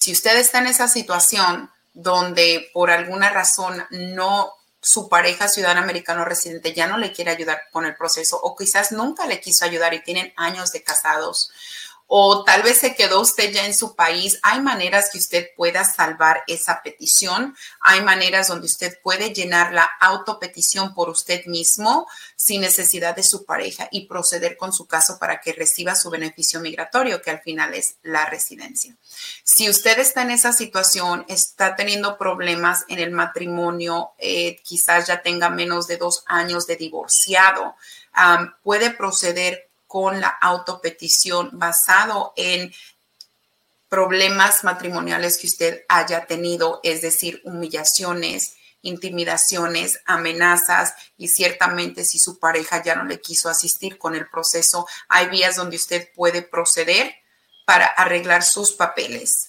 Si usted está en esa situación donde por alguna razón no su pareja ciudadana americano residente ya no le quiere ayudar con el proceso o quizás nunca le quiso ayudar y tienen años de casados o tal vez se quedó usted ya en su país, hay maneras que usted pueda salvar esa petición, hay maneras donde usted puede llenar la autopetición por usted mismo sin necesidad de su pareja y proceder con su caso para que reciba su beneficio migratorio, que al final es la residencia. Si usted está en esa situación, está teniendo problemas en el matrimonio, eh, quizás ya tenga menos de dos años de divorciado, puede proceder con la autopetición basado en problemas matrimoniales que usted haya tenido, es decir, humillaciones, intimidaciones, amenazas y ciertamente si su pareja ya no le quiso asistir con el proceso, hay vías donde usted puede proceder para arreglar sus papeles.